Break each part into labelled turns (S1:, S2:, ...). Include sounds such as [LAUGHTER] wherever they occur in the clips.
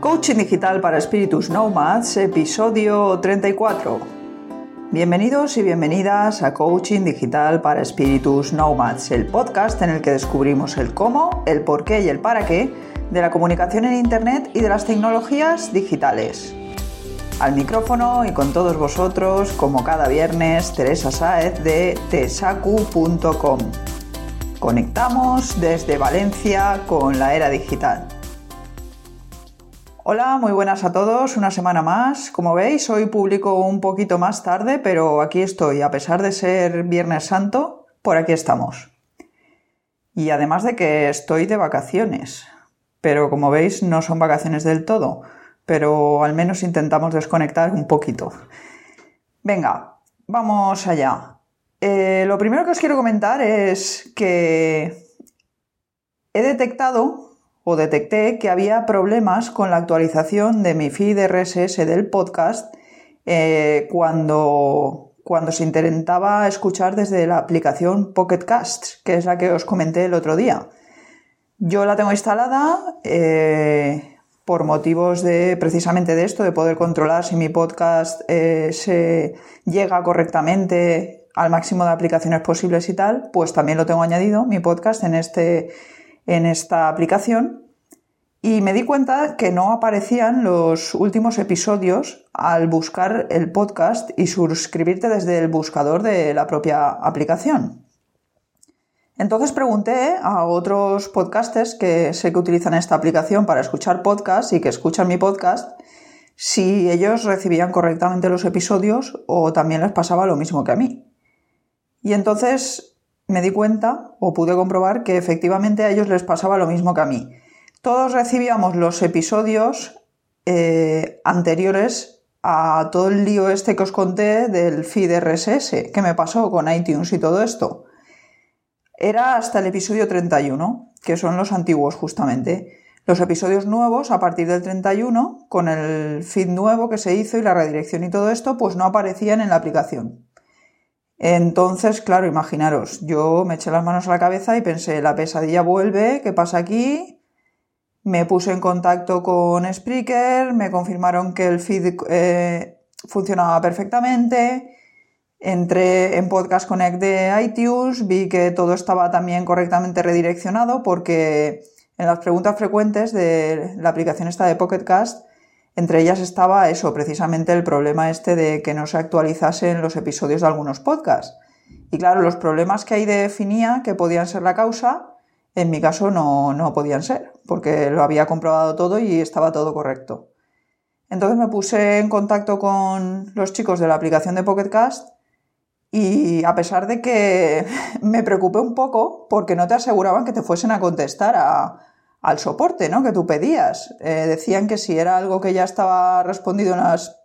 S1: Coaching Digital para Espíritus Nomads, episodio 34. Bienvenidos y bienvenidas a Coaching Digital para Espíritus Nomads, el podcast en el que descubrimos el cómo, el por qué y el para qué de la comunicación en Internet y de las tecnologías digitales. Al micrófono y con todos vosotros, como cada viernes, Teresa Saez de tesacu.com. Conectamos desde Valencia con la era digital. Hola, muy buenas a todos, una semana más. Como veis, hoy publico un poquito más tarde, pero aquí estoy, a pesar de ser Viernes Santo, por aquí estamos. Y además de que estoy de vacaciones, pero como veis no son vacaciones del todo pero al menos intentamos desconectar un poquito. Venga, vamos allá. Eh, lo primero que os quiero comentar es que he detectado o detecté que había problemas con la actualización de mi feed RSS del podcast eh, cuando, cuando se intentaba escuchar desde la aplicación Pocket Casts, que es la que os comenté el otro día. Yo la tengo instalada, eh, por motivos de precisamente de esto, de poder controlar si mi podcast eh, se llega correctamente al máximo de aplicaciones posibles y tal, pues también lo tengo añadido, mi podcast, en, este, en esta aplicación. Y me di cuenta que no aparecían los últimos episodios al buscar el podcast y suscribirte desde el buscador de la propia aplicación. Entonces pregunté a otros podcasters que sé que utilizan esta aplicación para escuchar podcasts y que escuchan mi podcast si ellos recibían correctamente los episodios o también les pasaba lo mismo que a mí. Y entonces me di cuenta o pude comprobar que efectivamente a ellos les pasaba lo mismo que a mí. Todos recibíamos los episodios eh, anteriores a todo el lío este que os conté del feed RSS que me pasó con iTunes y todo esto era hasta el episodio 31, que son los antiguos justamente. Los episodios nuevos, a partir del 31, con el feed nuevo que se hizo y la redirección y todo esto, pues no aparecían en la aplicación. Entonces, claro, imaginaros, yo me eché las manos a la cabeza y pensé, la pesadilla vuelve, ¿qué pasa aquí? Me puse en contacto con Spreaker, me confirmaron que el feed eh, funcionaba perfectamente, Entré en Podcast Connect de iTunes, vi que todo estaba también correctamente redireccionado porque en las preguntas frecuentes de la aplicación esta de Pocket Cast, entre ellas estaba eso, precisamente el problema este de que no se actualizasen los episodios de algunos podcasts. Y claro, los problemas que ahí definía que podían ser la causa, en mi caso no, no podían ser, porque lo había comprobado todo y estaba todo correcto. Entonces me puse en contacto con los chicos de la aplicación de Pocket Cast y a pesar de que [LAUGHS] me preocupé un poco porque no te aseguraban que te fuesen a contestar al soporte ¿no? que tú pedías. Eh, decían que si era algo que ya estaba respondido en las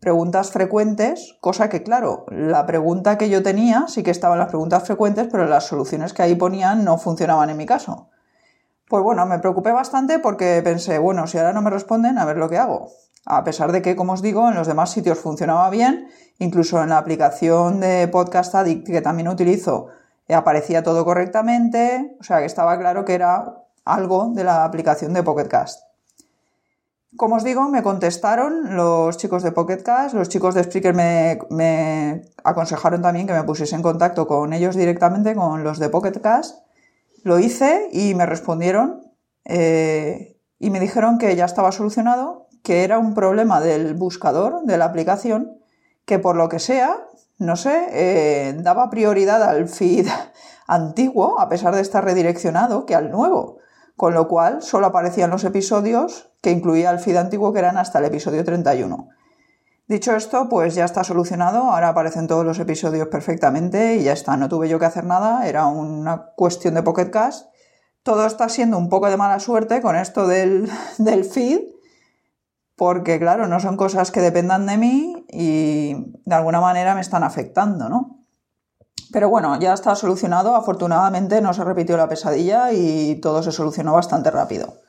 S1: preguntas frecuentes, cosa que claro, la pregunta que yo tenía sí que estaba en las preguntas frecuentes, pero las soluciones que ahí ponían no funcionaban en mi caso. Pues bueno, me preocupé bastante porque pensé, bueno, si ahora no me responden, a ver lo que hago. A pesar de que, como os digo, en los demás sitios funcionaba bien, incluso en la aplicación de Podcast Addict que también utilizo, eh, aparecía todo correctamente, o sea que estaba claro que era algo de la aplicación de Pocketcast. Como os digo, me contestaron los chicos de Pocketcast, los chicos de Spreaker me, aconsejaron también que me pusiese en contacto con ellos directamente, con los de Pocketcast. Lo hice y me respondieron eh, y me dijeron que ya estaba solucionado, que era un problema del buscador de la aplicación que por lo que sea, no sé, eh, daba prioridad al feed [LAUGHS] antiguo, a pesar de estar redireccionado, que al nuevo. Con lo cual solo aparecían los episodios que incluía el feed antiguo, que eran hasta el episodio 31. Dicho esto, pues ya está solucionado, ahora aparecen todos los episodios perfectamente y ya está, no tuve yo que hacer nada, era una cuestión de Pocket Cast. Todo está siendo un poco de mala suerte con esto del, [LAUGHS] del feed, porque claro, no son cosas que dependan de mí y de alguna manera me están afectando, ¿no? Pero bueno, ya está solucionado, afortunadamente no se repitió la pesadilla y todo se solucionó bastante rápido.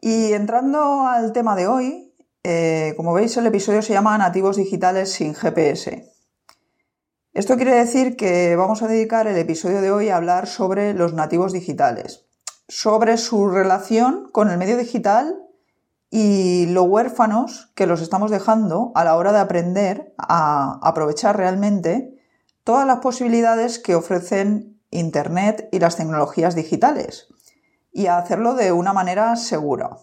S1: Y entrando al tema de hoy, eh, como veis el episodio se llama Nativos Digitales sin GPS. Esto quiere decir que vamos a dedicar el episodio de hoy a hablar sobre los nativos digitales, sobre su relación con el medio digital y lo huérfanos que los estamos dejando a la hora de aprender a aprovechar realmente todas las posibilidades que ofrecen Internet y las tecnologías digitales y a hacerlo de una manera segura.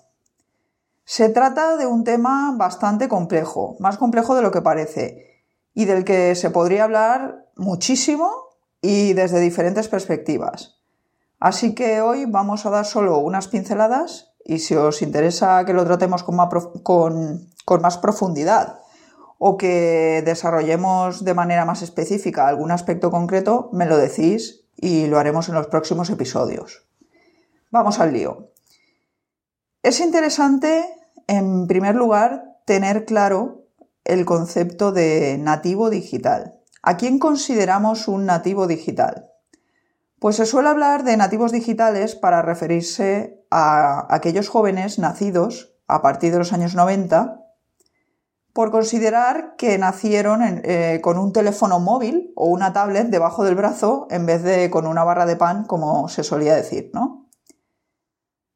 S1: Se trata de un tema bastante complejo, más complejo de lo que parece, y del que se podría hablar muchísimo y desde diferentes perspectivas. Así que hoy vamos a dar solo unas pinceladas y si os interesa que lo tratemos con más, profundidad o que desarrollemos de manera más específica algún aspecto concreto, me lo decís y lo haremos en los próximos episodios. Vamos al lío. Es interesante, en primer lugar, tener claro el concepto de nativo digital. ¿A quién consideramos un nativo digital? Pues se suele hablar de nativos digitales para referirse a aquellos jóvenes nacidos a partir de los años 90 por considerar que nacieron eh, con un teléfono móvil o una tablet debajo del brazo en vez de con una barra de pan, como se solía decir, ¿no?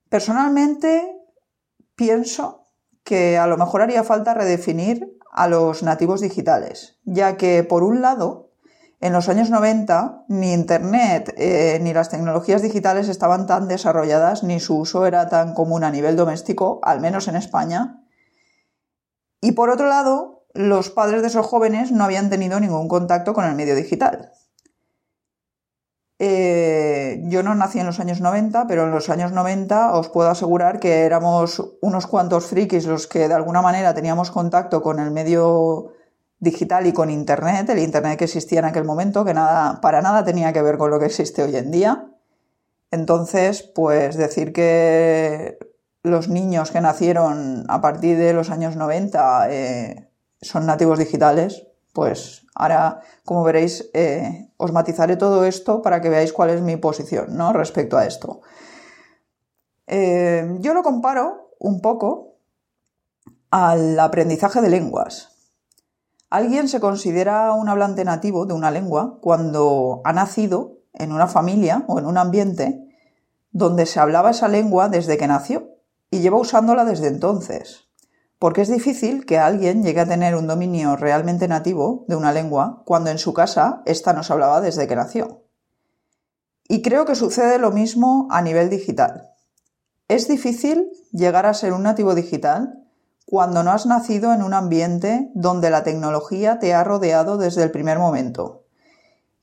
S1: Personalmente pienso que a lo mejor haría falta redefinir a los nativos digitales, ya que por un lado en los años 90 ni Internet eh, ni las tecnologías digitales estaban tan desarrolladas ni su uso era tan común a nivel doméstico, al menos en España. Y por otro lado, los padres de esos jóvenes no habían tenido ningún contacto con el medio digital. Eh, yo no nací en los años 90, pero en los años 90 os puedo asegurar que éramos unos cuantos frikis los que de alguna manera teníamos contacto con el medio digital y con Internet, el Internet que existía en aquel momento, que nada, para nada tenía que ver con lo que existe hoy en día. Entonces, pues decir que los niños que nacieron a partir de los años 90 eh, son nativos digitales, pues ahora, como veréis, eh, os matizaré todo esto para que veáis cuál es mi posición ¿no? respecto a esto. Eh, yo lo comparo un poco al aprendizaje de lenguas. Alguien se considera un hablante nativo de una lengua cuando ha nacido en una familia o en un ambiente donde se hablaba esa lengua desde que nació y lleva usándola desde entonces. Porque es difícil que alguien llegue a tener un dominio realmente nativo de una lengua cuando en su casa ésta no se hablaba desde que nació. Y creo que sucede lo mismo a nivel digital. Es difícil llegar a ser un nativo digital cuando no has nacido en un ambiente donde la tecnología te ha rodeado desde el primer momento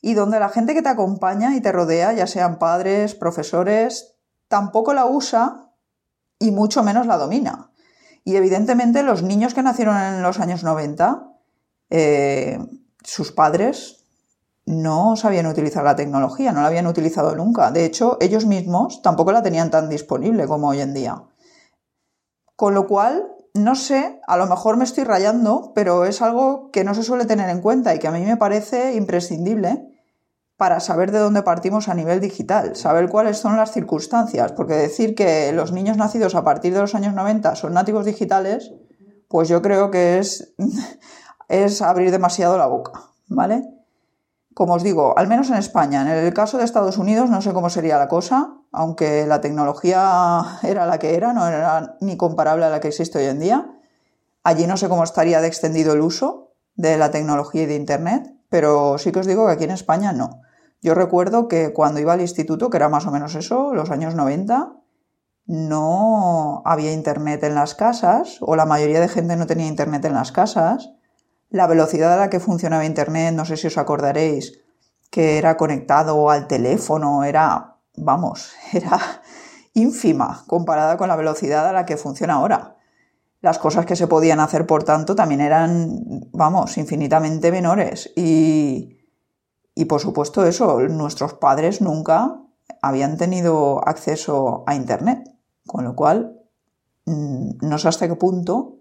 S1: y donde la gente que te acompaña y te rodea, ya sean padres, profesores, tampoco la usa y mucho menos la domina. Y evidentemente los niños que nacieron en los años 90, eh, sus padres no sabían utilizar la tecnología, no la habían utilizado nunca. De hecho, ellos mismos tampoco la tenían tan disponible como hoy en día. Con lo cual, no sé, a lo mejor me estoy rayando, pero es algo que no se suele tener en cuenta y que a mí me parece imprescindible para saber de dónde partimos a nivel digital, saber cuáles son las circunstancias, porque decir que los niños nacidos a partir de los años 90 son nativos digitales, pues yo creo que es, [LAUGHS] es abrir demasiado la boca, ¿vale? Como os digo, al menos en España, en el caso de Estados Unidos no sé cómo sería la cosa, aunque la tecnología [LAUGHS] era la que era, no era ni comparable a la que existe hoy en día. Allí no sé cómo estaría de extendido el uso de la tecnología y de Internet, pero sí que os digo que aquí en España no. Yo recuerdo que cuando iba al instituto, que era más o menos eso, los años 90, no había Internet en las casas, o la mayoría de gente no tenía Internet en las casas, la velocidad a la que funcionaba Internet, no sé si os acordaréis, que era conectado al teléfono, era, vamos, [LAUGHS] era ínfima comparada con la velocidad a la que funciona ahora. Las cosas que se podían hacer, por tanto, también eran, vamos, infinitamente menores. Y, y por supuesto eso, nuestros padres nunca habían tenido acceso a Internet, con lo cual mm, no sé hasta qué punto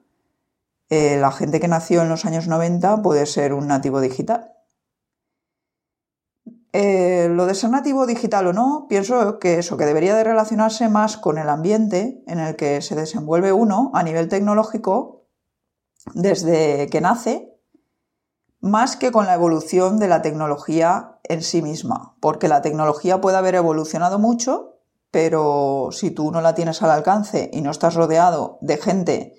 S1: eh, la gente que nació en los años 90 puede ser un nativo digital. Eh, lo de ser nativo digital o no, pienso que eso, que debería de relacionarse más con el ambiente en el que se desenvuelve uno a nivel tecnológico desde que nace, más que con la evolución de la tecnología en sí misma, porque la tecnología puede haber evolucionado mucho, pero si tú no la tienes al alcance y no estás rodeado de gente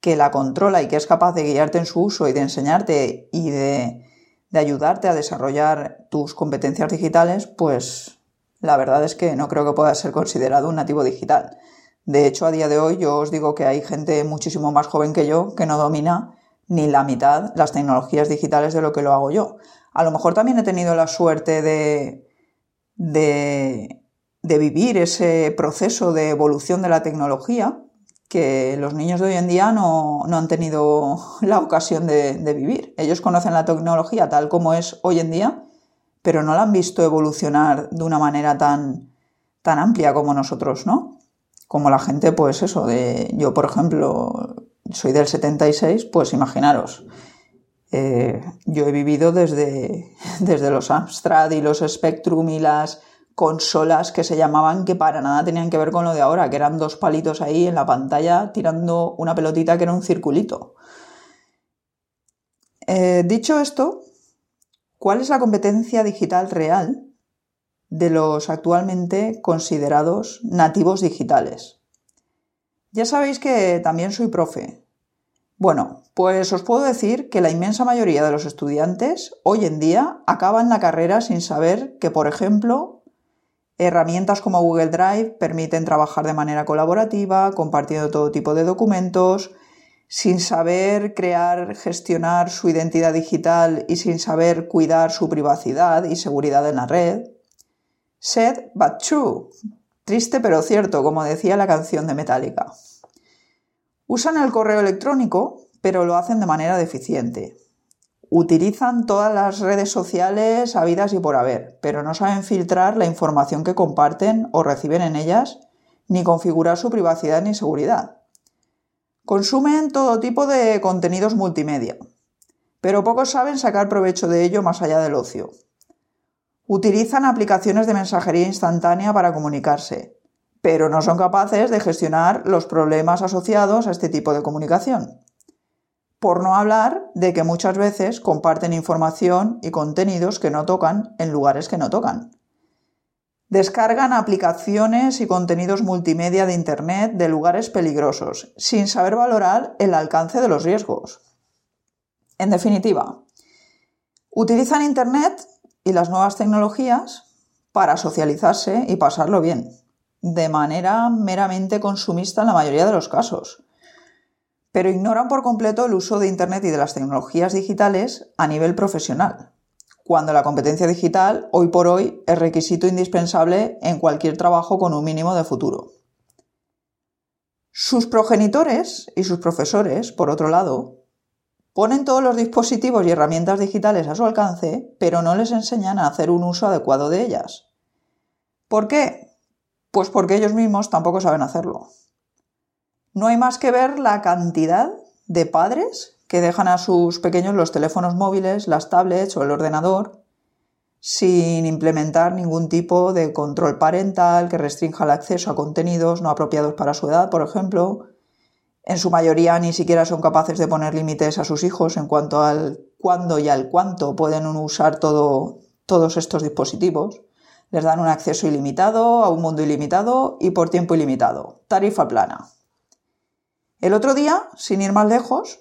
S1: que la controla y que es capaz de guiarte en su uso y de enseñarte y de, de ayudarte a desarrollar tus competencias digitales, pues la verdad es que no creo que pueda ser considerado un nativo digital. De hecho, a día de hoy yo os digo que hay gente muchísimo más joven que yo que no domina ni la mitad las tecnologías digitales de lo que lo hago yo. A lo mejor también he tenido la suerte de, de, vivir ese proceso de evolución de la tecnología que los niños de hoy en día no, han tenido [LAUGHS] la ocasión de, de, vivir. Ellos conocen la tecnología tal como es hoy en día, pero no la han visto evolucionar de una manera tan, tan amplia como nosotros, ¿no? como la gente, pues eso, de yo por ejemplo soy del 76, pues imaginaros, eh, yo he vivido desde, [LAUGHS] desde los Amstrad y los Spectrum y las consolas que se llamaban que para nada tenían que ver con lo de ahora, que eran dos palitos ahí en la pantalla tirando una pelotita que era un circulito. Eh, dicho esto, ¿cuál es la competencia digital real de los actualmente considerados nativos digitales. Ya sabéis que también soy profe. Bueno, pues os puedo decir que la inmensa mayoría de los estudiantes hoy en día acaban la carrera sin saber que, por ejemplo, herramientas como Google Drive permiten trabajar de manera colaborativa, compartiendo todo tipo de documentos, sin saber crear, gestionar su identidad digital y sin saber cuidar su privacidad y seguridad en la red. Sad but true. Triste pero cierto, como decía la canción de Metallica. Usan el correo electrónico, pero lo hacen de manera deficiente. Utilizan todas las redes sociales habidas y por haber, pero no saben filtrar la información que comparten o reciben en ellas, ni configurar su privacidad ni seguridad. Consumen todo tipo de contenidos multimedia, pero pocos saben sacar provecho de ello más allá del ocio. Utilizan aplicaciones de mensajería instantánea para comunicarse, pero no son capaces de gestionar los problemas asociados a este tipo de comunicación. Por no hablar de que muchas veces comparten información y contenidos que no tocan en lugares que no tocan. Descargan aplicaciones y contenidos multimedia de Internet de lugares peligrosos, sin saber valorar el alcance de los riesgos. En definitiva, utilizan Internet y las nuevas tecnologías para socializarse y pasarlo bien, de manera meramente consumista en la mayoría de los casos. Pero ignoran por completo el uso de Internet y de las tecnologías digitales a nivel profesional, cuando la competencia digital hoy por hoy es requisito indispensable en cualquier trabajo con un mínimo de futuro. Sus progenitores y sus profesores, por otro lado, Ponen todos los dispositivos y herramientas digitales a su alcance, pero no les enseñan a hacer un uso adecuado de ellas. ¿Por qué? Pues porque ellos mismos tampoco saben hacerlo. No hay más que ver la cantidad de padres que dejan a sus pequeños los teléfonos móviles, las tablets o el ordenador sin implementar ningún tipo de control parental que restrinja el acceso a contenidos no apropiados para su edad, por ejemplo, en su mayoría ni siquiera son capaces de poner límites a sus hijos en cuanto al cuándo y al cuánto pueden usar todos estos dispositivos. Les dan un acceso ilimitado a un mundo ilimitado y por tiempo ilimitado. Tarifa plana. El otro día, sin ir más lejos,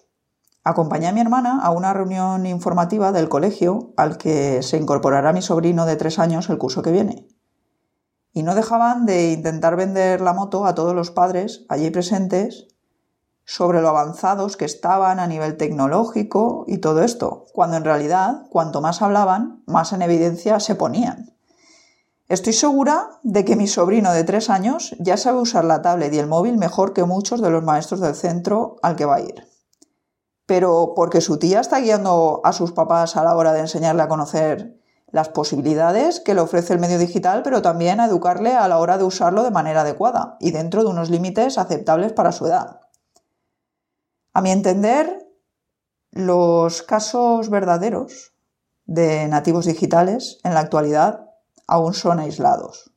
S1: acompañé a mi hermana a una reunión informativa del colegio al que se incorporará mi sobrino de tres años el curso que viene. Y no dejaban de intentar vender la moto a todos los padres allí presentes sobre lo avanzados que estaban a nivel tecnológico y todo esto, cuando en realidad cuanto más hablaban, más en evidencia se ponían. Estoy segura de que mi sobrino de tres años ya sabe usar la tablet y el móvil mejor que muchos de los maestros del centro al que va a ir. Pero porque su tía está guiando a sus papás a la hora de enseñarle a conocer las posibilidades que le ofrece el medio digital, pero también a educarle a la hora de usarlo de manera adecuada y dentro de unos límites aceptables para su edad. A mi entender, los casos verdaderos de nativos digitales en la actualidad aún son aislados.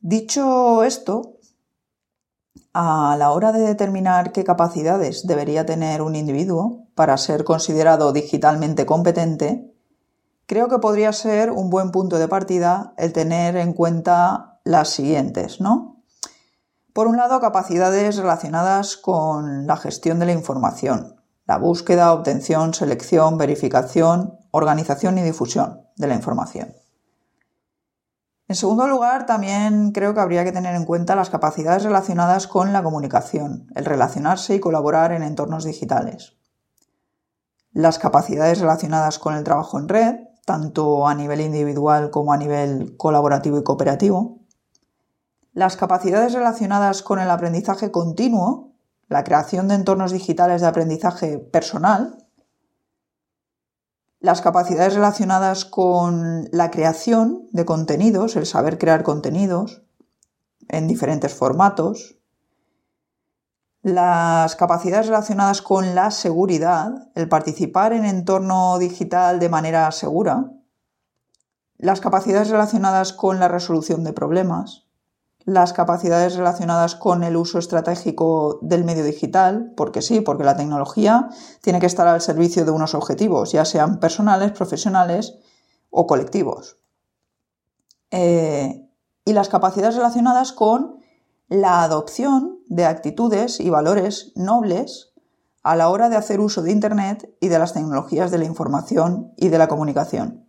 S1: Dicho esto, a la hora de determinar qué capacidades debería tener un individuo para ser considerado digitalmente competente, creo que podría ser un buen punto de partida el tener en cuenta las siguientes, ¿no? Por un lado, capacidades relacionadas con la gestión de la información, la búsqueda, obtención, selección, verificación, organización y difusión de la información. En segundo lugar, también creo que habría que tener en cuenta las capacidades relacionadas con la comunicación, el relacionarse y colaborar en entornos digitales. Las capacidades relacionadas con el trabajo en red, tanto a nivel individual como a nivel colaborativo y cooperativo. Las capacidades relacionadas con el aprendizaje continuo, la creación de entornos digitales de aprendizaje personal, las capacidades relacionadas con la creación de contenidos, el saber crear contenidos en diferentes formatos, las capacidades relacionadas con la seguridad, el participar en entorno digital de manera segura, las capacidades relacionadas con la resolución de problemas, las capacidades relacionadas con el uso estratégico del medio digital, porque sí, porque la tecnología tiene que estar al servicio de unos objetivos, ya sean personales, profesionales o colectivos. Eh, y las capacidades relacionadas con la adopción de actitudes y valores nobles a la hora de hacer uso de Internet y de las tecnologías de la información y de la comunicación.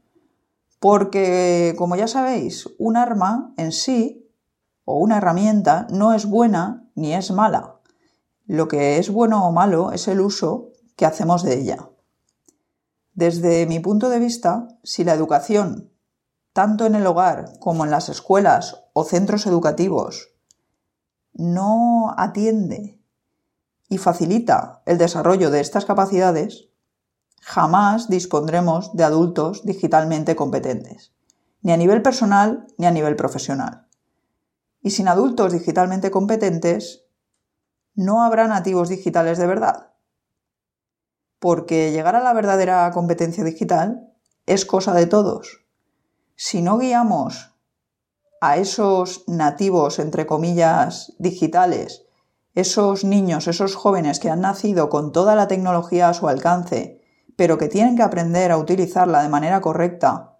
S1: Porque, como ya sabéis, un arma en sí o una herramienta no es buena ni es mala. Lo que es bueno o malo es el uso que hacemos de ella. Desde mi punto de vista, si la educación, tanto en el hogar como en las escuelas o centros educativos, no atiende y facilita el desarrollo de estas capacidades, jamás dispondremos de adultos digitalmente competentes, ni a nivel personal ni a nivel profesional. Y sin adultos digitalmente competentes, no habrá nativos digitales de verdad. Porque llegar a la verdadera competencia digital es cosa de todos. Si no guiamos a esos nativos, entre comillas, digitales, esos niños, esos jóvenes que han nacido con toda la tecnología a su alcance, pero que tienen que aprender a utilizarla de manera correcta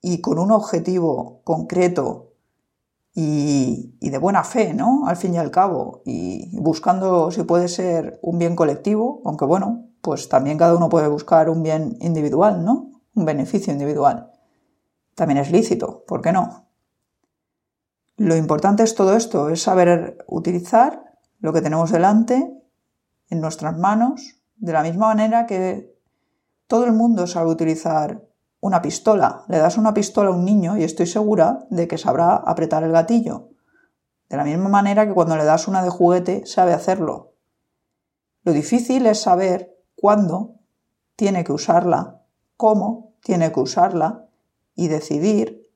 S1: y con un objetivo concreto y, de buena fe, ¿no? Al fin y al cabo, y buscando si puede ser un bien colectivo, aunque bueno, pues también cada uno puede buscar un bien individual, ¿no? Un beneficio individual. También es lícito, ¿por qué no? Lo importante es todo esto, es saber utilizar lo que tenemos delante, en nuestras manos, de la misma manera que todo el mundo sabe utilizar una pistola. Le das una pistola a un niño y estoy segura de que sabrá apretar el gatillo. De la misma manera que cuando le das una de juguete sabe hacerlo. Lo difícil es saber cuándo tiene que usarla, cómo tiene que usarla y decidir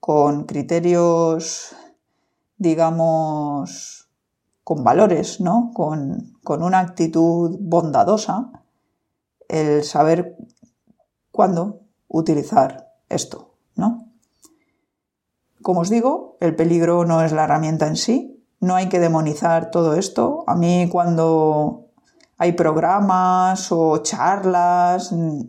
S1: con criterios, digamos, con valores, ¿no? Con, con una actitud bondadosa, el saber cuándo utilizar esto, ¿no? Como os digo, el peligro no es la herramienta en sí, no hay que demonizar todo esto. A mí cuando hay programas o charlas mm,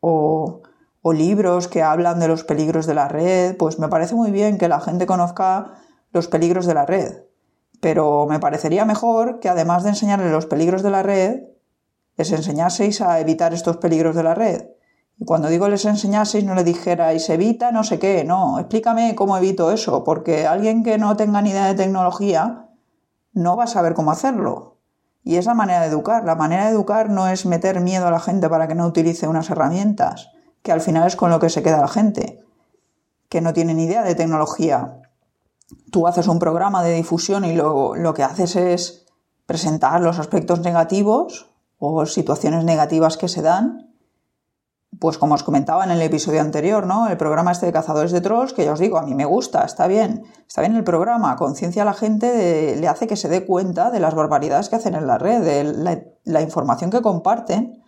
S1: o, o libros que hablan de los peligros de la red, pues me parece muy bien que la gente conozca los peligros de la red. Pero me parecería mejor que además de enseñarles los peligros de la red, les enseñaseis a evitar estos peligros de la red. Y cuando digo les enseñaseis, no le dijerais evita no sé qué, no, explícame cómo evito eso, porque alguien que no tenga ni idea de tecnología no va a saber cómo hacerlo. Y es la manera de educar. La manera de educar no es meter miedo a la gente para que no utilice unas herramientas, que al final es con lo que se queda la gente, que no tiene ni idea de tecnología. Tú haces un programa de difusión y lo, lo que haces es presentar los aspectos negativos o situaciones negativas que se dan pues como os comentaba en el episodio anterior, ¿no? El programa este de cazadores de trolls, que ya os digo, a mí me gusta, está bien, está bien el programa, conciencia a la gente, le hace que se dé cuenta de las barbaridades que hacen en la red, de la, información que comparten,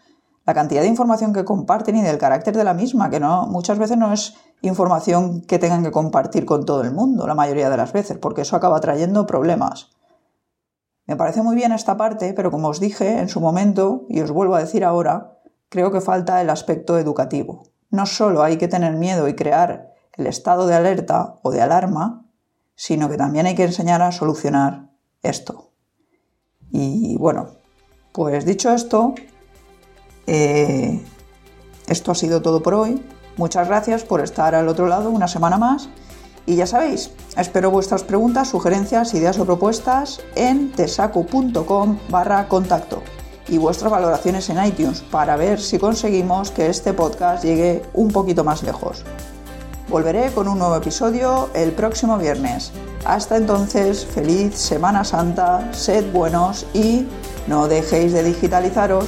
S1: la cantidad de información que comparten y del carácter de la misma, que no, muchas veces no es información que tengan que compartir con todo el mundo, la mayoría de las veces, porque eso acaba trayendo problemas. Me parece muy bien esta parte, pero como os dije en su momento, y os vuelvo a decir ahora, creo que falta el aspecto educativo. No solo hay que tener miedo y crear el estado de alerta o de alarma, sino que también hay que enseñar a solucionar esto. Y bueno, pues dicho esto, eh, esto ha sido todo por hoy. Muchas gracias por estar al otro lado una semana más. Y ya sabéis, espero vuestras preguntas, sugerencias, ideas o propuestas en tesacu.com barra contacto y vuestras valoraciones en iTunes para ver si conseguimos que este podcast llegue un poquito más lejos. Volveré con un nuevo episodio el próximo viernes. Hasta entonces, feliz Semana Santa, sed buenos y no dejéis de digitalizaros.